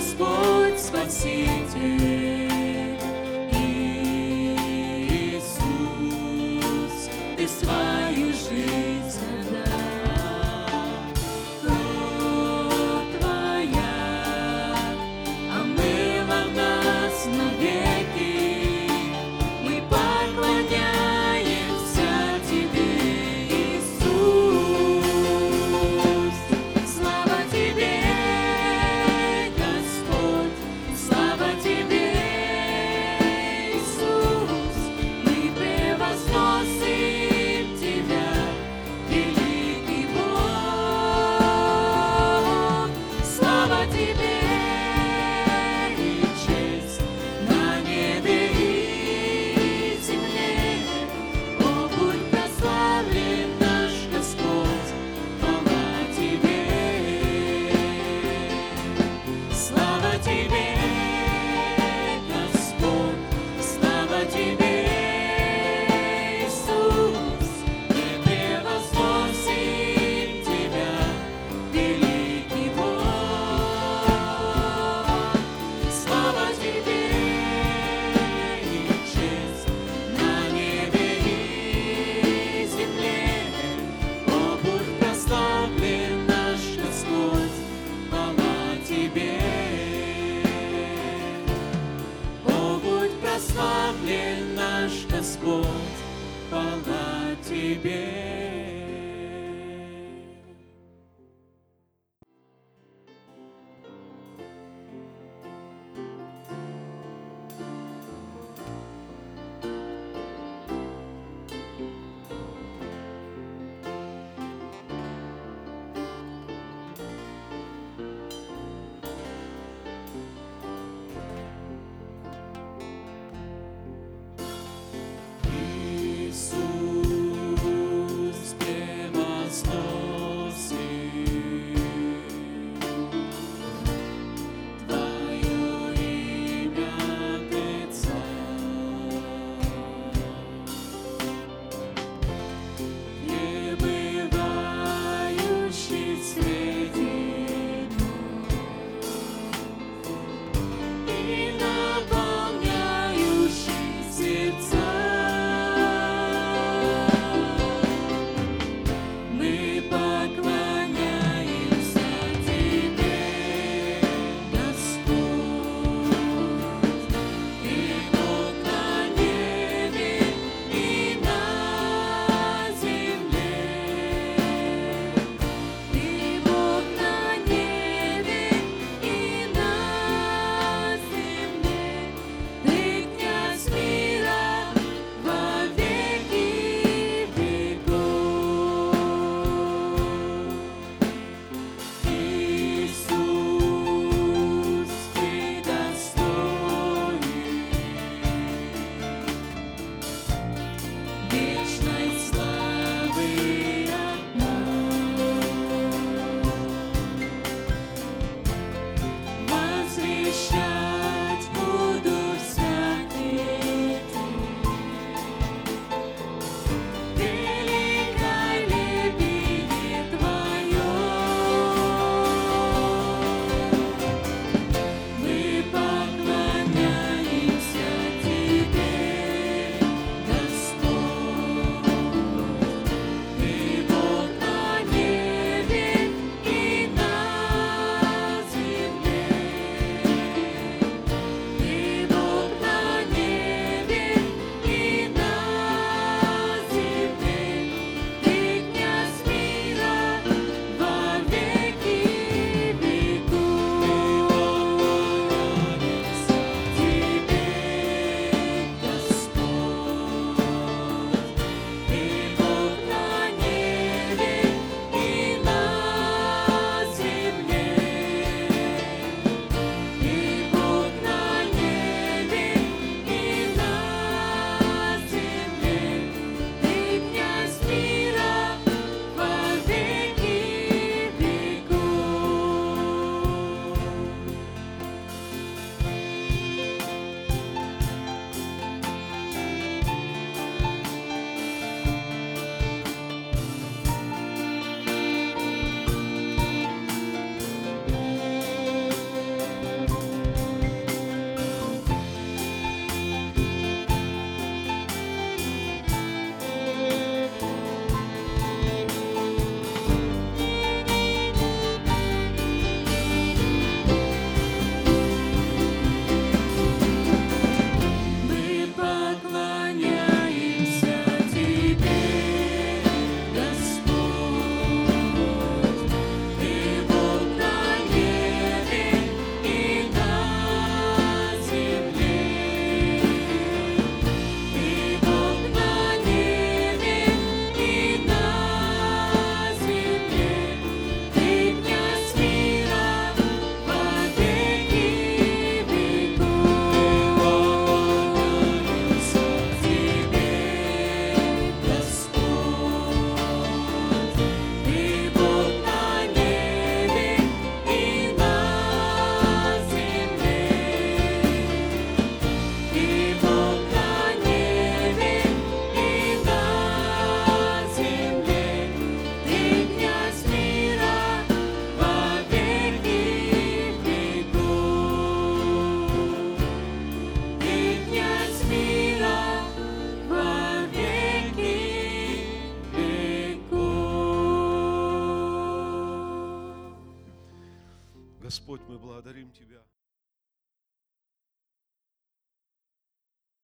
Господь Спаситель.